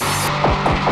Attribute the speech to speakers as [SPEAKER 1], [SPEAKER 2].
[SPEAKER 1] Peace.